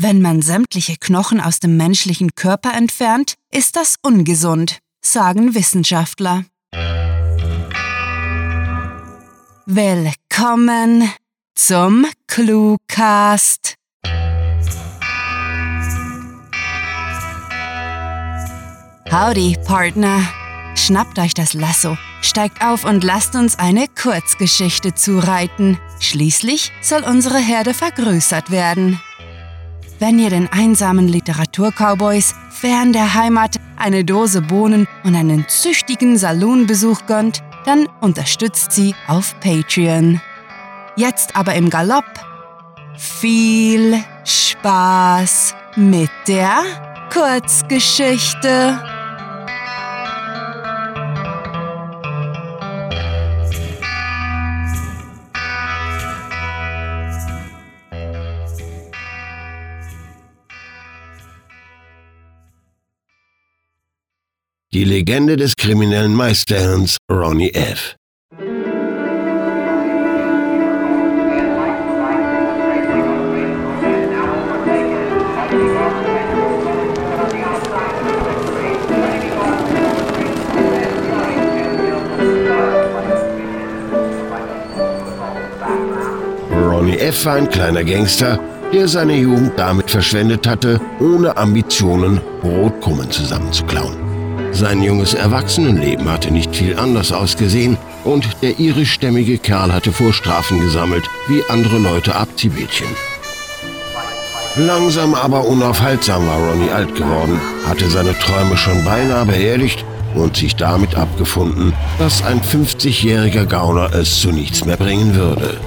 Wenn man sämtliche Knochen aus dem menschlichen Körper entfernt, ist das ungesund, sagen Wissenschaftler. Willkommen zum Cluecast. Howdy, Partner. Schnappt euch das Lasso, steigt auf und lasst uns eine Kurzgeschichte zureiten. Schließlich soll unsere Herde vergrößert werden. Wenn ihr den einsamen Literaturcowboys fern der Heimat eine Dose Bohnen und einen züchtigen Saloonbesuch gönnt, dann unterstützt sie auf Patreon. Jetzt aber im Galopp. Viel Spaß mit der Kurzgeschichte. Die Legende des kriminellen Meisterhirns Ronnie F. Ronnie F. war ein kleiner Gangster, der seine Jugend damit verschwendet hatte, ohne Ambitionen Brotkrumen zusammenzuklauen. Sein junges Erwachsenenleben hatte nicht viel anders ausgesehen und der irischstämmige Kerl hatte Vorstrafen gesammelt, wie andere Leute Abziehbädchen. Langsam aber unaufhaltsam war Ronnie alt geworden, hatte seine Träume schon beinahe beerdigt und sich damit abgefunden, dass ein 50-jähriger Gauner es zu nichts mehr bringen würde.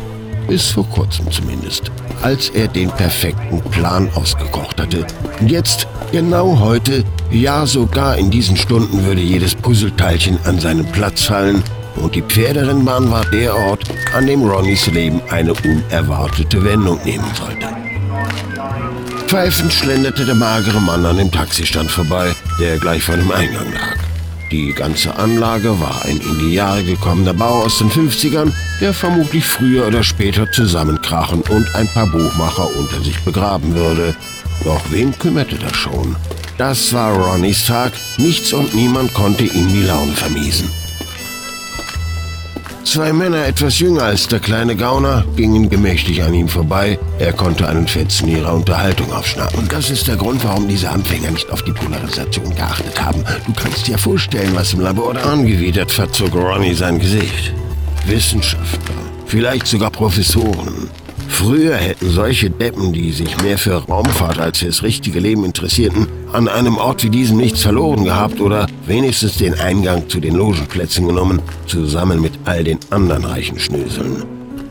Bis vor kurzem zumindest, als er den perfekten Plan ausgekocht hatte. Jetzt, genau heute, ja, sogar in diesen Stunden würde jedes Puzzleteilchen an seinen Platz fallen und die Pferderennbahn war der Ort, an dem Ronnys Leben eine unerwartete Wendung nehmen sollte. Pfeifend schlenderte der magere Mann an dem Taxistand vorbei, der gleich vor dem Eingang lag. Die ganze Anlage war ein in die Jahre gekommener Bau aus den 50ern, der vermutlich früher oder später zusammenkrachen und ein paar Buchmacher unter sich begraben würde. Doch wen kümmerte das schon? Das war Ronnys Tag. Nichts und niemand konnte ihm die Laune vermiesen. Zwei Männer, etwas jünger als der kleine Gauner, gingen gemächlich an ihm vorbei. Er konnte einen Fetzen ihrer Unterhaltung aufschnappen. Und das ist der Grund, warum diese Anfänger nicht auf die Polarisation geachtet haben. Du kannst dir vorstellen, was im Labor angewidert verzog Ronny sein Gesicht. Wissenschaftler, vielleicht sogar Professoren. Früher hätten solche Deppen, die sich mehr für Raumfahrt als fürs richtige Leben interessierten, an einem Ort wie diesem nichts verloren gehabt oder wenigstens den Eingang zu den Logenplätzen genommen, zusammen mit all den anderen reichen Schnöseln.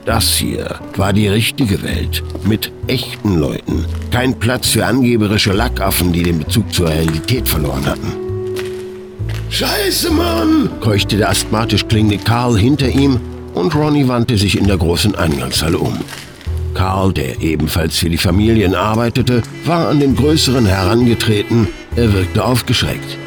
Das hier war die richtige Welt mit echten Leuten. Kein Platz für angeberische Lackaffen, die den Bezug zur Realität verloren hatten. Scheiße, Mann! keuchte der asthmatisch klingende Karl hinter ihm und Ronny wandte sich in der großen Eingangshalle um. Karl, der ebenfalls für die Familien arbeitete, war an den Größeren herangetreten. Er wirkte aufgeschreckt.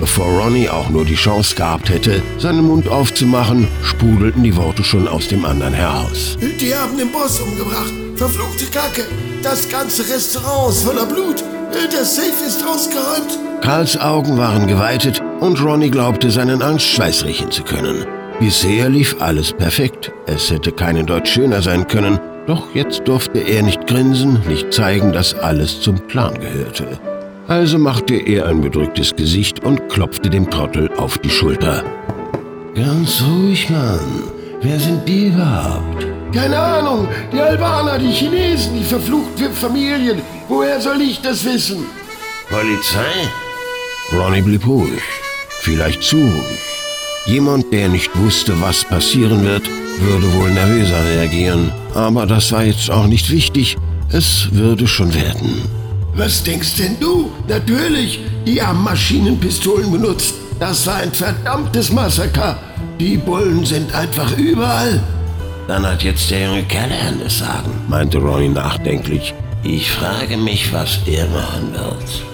Bevor Ronnie auch nur die Chance gehabt hätte, seinen Mund aufzumachen, sprudelten die Worte schon aus dem anderen heraus. Die haben den Boss umgebracht. Verfluchte Kacke. Das ganze Restaurant ist voller Blut. Der Safe ist ausgeräumt. Karls Augen waren geweitet und Ronnie glaubte, seinen Angstschweiß riechen zu können. Bisher lief alles perfekt. Es hätte keinen Deut schöner sein können, doch jetzt durfte er nicht grinsen, nicht zeigen, dass alles zum Plan gehörte. Also machte er ein bedrücktes Gesicht und klopfte dem Trottel auf die Schulter. Ganz ruhig, Mann. Wer sind die überhaupt? Keine Ahnung. Die Albaner, die Chinesen, die verfluchten Familien. Woher soll ich das wissen? Polizei? Ronnie blieb ruhig. Vielleicht zu ruhig. Jemand, der nicht wusste, was passieren wird, würde wohl nervöser reagieren. Aber das war jetzt auch nicht wichtig. Es würde schon werden. Was denkst denn du? Natürlich, die haben Maschinenpistolen benutzt. Das war ein verdammtes Massaker. Die Bullen sind einfach überall. Dann hat jetzt der junge Kerl anders sagen, meinte Ronnie nachdenklich. Ich frage mich, was er machen wird.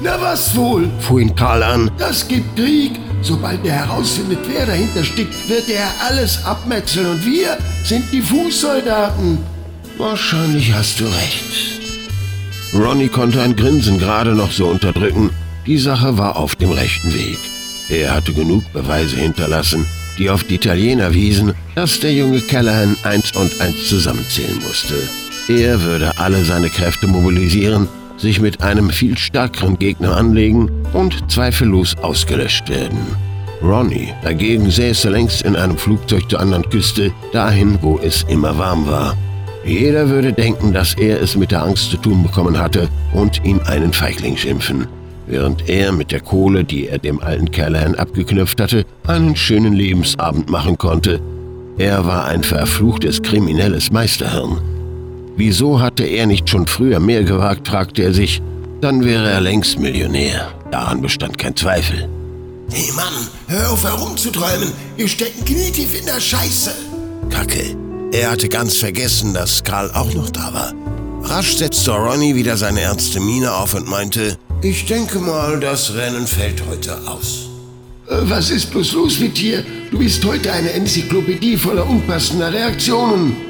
Na was wohl? fuhr ihn Karl an. Das gibt Krieg. Sobald er herausfindet, wer dahinter steckt, wird er alles abmetzeln und wir sind die Fußsoldaten. Wahrscheinlich hast du recht. Ronnie konnte ein Grinsen gerade noch so unterdrücken. Die Sache war auf dem rechten Weg. Er hatte genug Beweise hinterlassen, die auf die Italiener wiesen, dass der junge Callahan eins und eins zusammenzählen musste. Er würde alle seine Kräfte mobilisieren, sich mit einem viel stärkeren Gegner anlegen und zweifellos ausgelöscht werden. Ronnie dagegen säße längst in einem Flugzeug zur anderen Küste, dahin, wo es immer warm war. Jeder würde denken, dass er es mit der Angst zu tun bekommen hatte und ihn einen Feigling schimpfen, während er mit der Kohle, die er dem alten Callahan abgeknöpft hatte, einen schönen Lebensabend machen konnte. Er war ein verfluchtes kriminelles Meisterhirn. Wieso hatte er nicht schon früher mehr gewagt, fragte er sich. Dann wäre er längst Millionär. Daran bestand kein Zweifel. Hey Mann, hör auf herumzuträumen. Wir stecken knietief in der Scheiße. Kacke. Er hatte ganz vergessen, dass Karl auch noch da war. Rasch setzte Ronnie wieder seine ernste Miene auf und meinte, ich denke mal, das Rennen fällt heute aus. Äh, was ist bloß los mit dir? Du bist heute eine Enzyklopädie voller unpassender Reaktionen.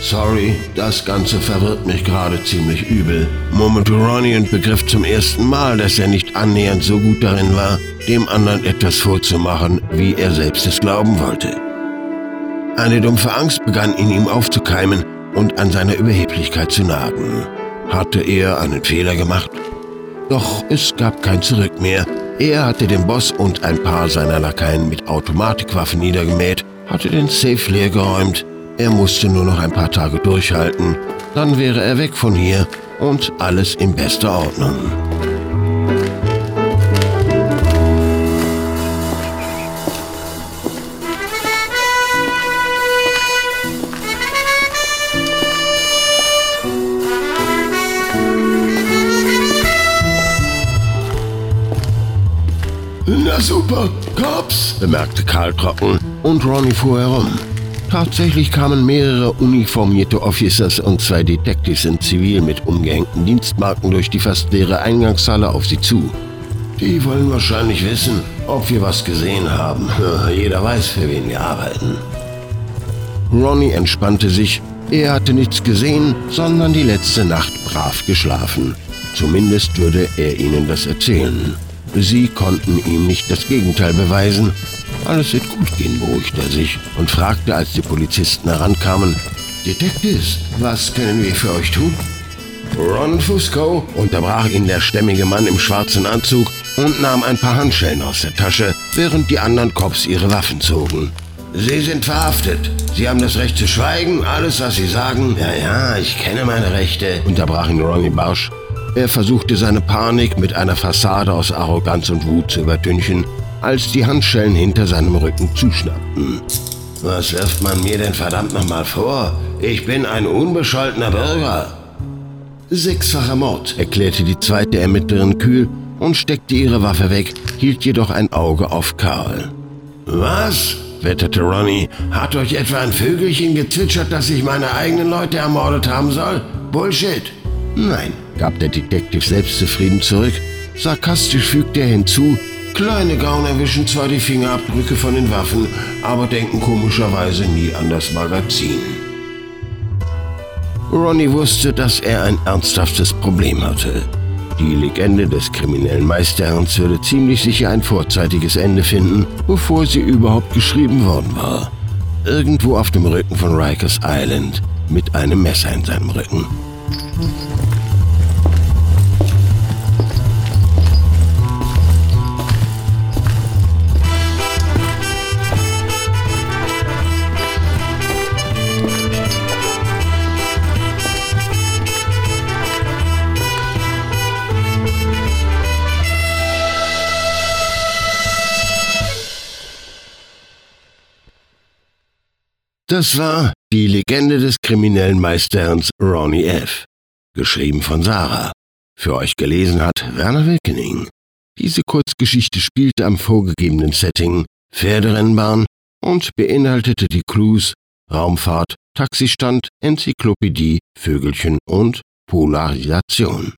Sorry, das Ganze verwirrt mich gerade ziemlich übel, murmelte Ronnie und begriff zum ersten Mal, dass er nicht annähernd so gut darin war, dem anderen etwas vorzumachen, wie er selbst es glauben wollte. Eine dumpfe Angst begann in ihm aufzukeimen und an seiner Überheblichkeit zu nagen. Hatte er einen Fehler gemacht? Doch es gab kein Zurück mehr. Er hatte den Boss und ein paar seiner Lakaien mit Automatikwaffen niedergemäht, hatte den Safe leergeräumt. Er musste nur noch ein paar Tage durchhalten, dann wäre er weg von hier und alles in bester Ordnung. Na super, Cops, bemerkte Karl trocken und Ronnie fuhr herum. Tatsächlich kamen mehrere uniformierte Officers und zwei Detectives in Zivil mit umgehängten Dienstmarken durch die fast leere Eingangshalle auf sie zu. Die wollen wahrscheinlich wissen, ob wir was gesehen haben. Jeder weiß, für wen wir arbeiten. Ronnie entspannte sich. Er hatte nichts gesehen, sondern die letzte Nacht brav geschlafen. Zumindest würde er ihnen das erzählen. Sie konnten ihm nicht das Gegenteil beweisen. Alles wird gut gehen, beruhigte er sich und fragte, als die Polizisten herankamen, Detectives, was können wir für euch tun? Ron Fusco unterbrach ihn der stämmige Mann im schwarzen Anzug und nahm ein paar Handschellen aus der Tasche, während die anderen Cops ihre Waffen zogen. Sie sind verhaftet. Sie haben das Recht zu schweigen. Alles, was Sie sagen. Ja, ja, ich kenne meine Rechte, unterbrach ihn Ronnie Barsch. Er versuchte seine Panik mit einer Fassade aus Arroganz und Wut zu übertünchen, als die Handschellen hinter seinem Rücken zuschnappten. Was wirft man mir denn verdammt nochmal vor? Ich bin ein unbescholtener Bürger. Sechsfacher Mord, erklärte die zweite Ermittlerin kühl und steckte ihre Waffe weg, hielt jedoch ein Auge auf Karl. Was? wetterte Ronnie. Hat euch etwa ein Vögelchen gezwitschert, dass ich meine eigenen Leute ermordet haben soll? Bullshit. Nein, gab der Detective selbstzufrieden zurück. Sarkastisch fügte er hinzu, kleine Gauner wischen zwar die Fingerabdrücke von den Waffen, aber denken komischerweise nie an das Magazin. Ronnie wusste, dass er ein ernsthaftes Problem hatte. Die Legende des kriminellen Meisterherrns würde ziemlich sicher ein vorzeitiges Ende finden, bevor sie überhaupt geschrieben worden war. Irgendwo auf dem Rücken von Rikers Island, mit einem Messer in seinem Rücken. Das war die Legende des kriminellen Meisterherrns Ronnie F., geschrieben von Sarah. Für euch gelesen hat Werner Wilkening. Diese Kurzgeschichte spielte am vorgegebenen Setting Pferderennbahn und beinhaltete die Clues Raumfahrt, Taxistand, Enzyklopädie, Vögelchen und Polarisation.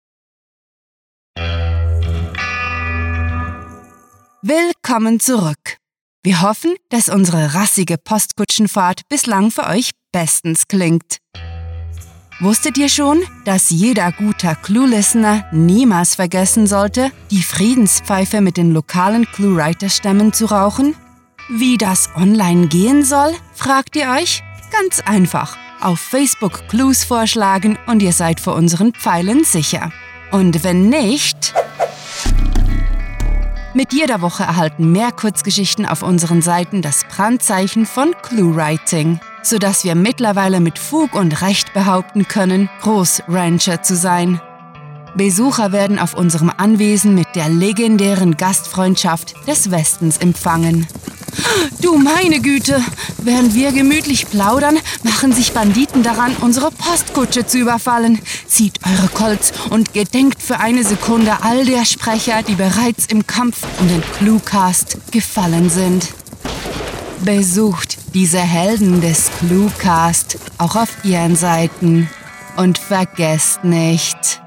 Willkommen zurück. Wir hoffen, dass unsere rassige Postkutschenfahrt bislang für euch bestens klingt. Wusstet ihr schon, dass jeder guter Clue-Listener niemals vergessen sollte, die Friedenspfeife mit den lokalen Clue-Writer-Stämmen zu rauchen? Wie das online gehen soll, fragt ihr euch? Ganz einfach. Auf Facebook Clues vorschlagen und ihr seid vor unseren Pfeilen sicher. Und wenn nicht... Mit jeder Woche erhalten mehr Kurzgeschichten auf unseren Seiten das Brandzeichen von ClueWriting sodass wir mittlerweile mit Fug und Recht behaupten können, Großrancher zu sein. Besucher werden auf unserem Anwesen mit der legendären Gastfreundschaft des Westens empfangen. Du meine Güte! Während wir gemütlich plaudern, machen sich Banditen daran, unsere Postkutsche zu überfallen. Zieht eure Colts und gedenkt für eine Sekunde all der Sprecher, die bereits im Kampf um den Cluecast gefallen sind. Besucht diese Helden des Cluecast auch auf ihren Seiten und vergesst nicht,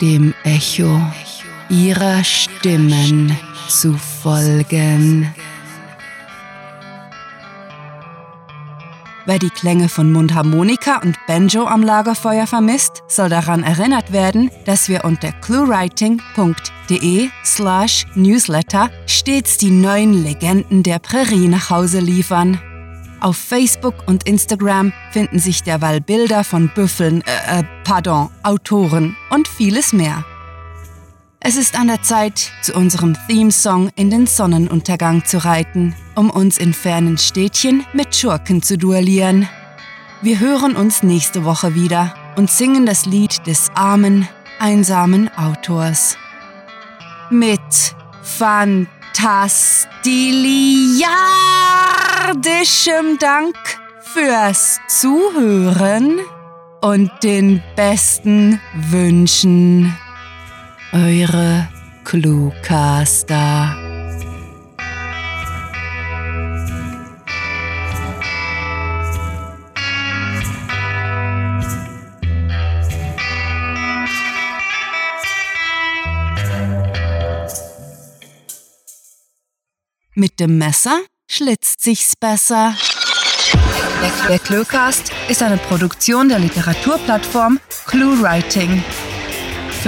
dem Echo ihrer Stimmen zu folgen. Wer die Klänge von Mundharmonika und Banjo am Lagerfeuer vermisst, soll daran erinnert werden, dass wir unter cluewriting.de slash newsletter stets die neuen Legenden der Prärie nach Hause liefern. Auf Facebook und Instagram finden sich derweil Bilder von Büffeln, äh, äh pardon, Autoren und vieles mehr. Es ist an der Zeit, zu unserem Theme-Song in den Sonnenuntergang zu reiten, um uns in fernen Städtchen mit Schurken zu duellieren. Wir hören uns nächste Woche wieder und singen das Lied des armen, einsamen Autors. Mit fantastiliardischem Dank fürs Zuhören und den besten Wünschen eure Cluecaster. Mit dem Messer schlitzt sich's besser. Der Cluecast ist eine Produktion der Literaturplattform ClueWriting.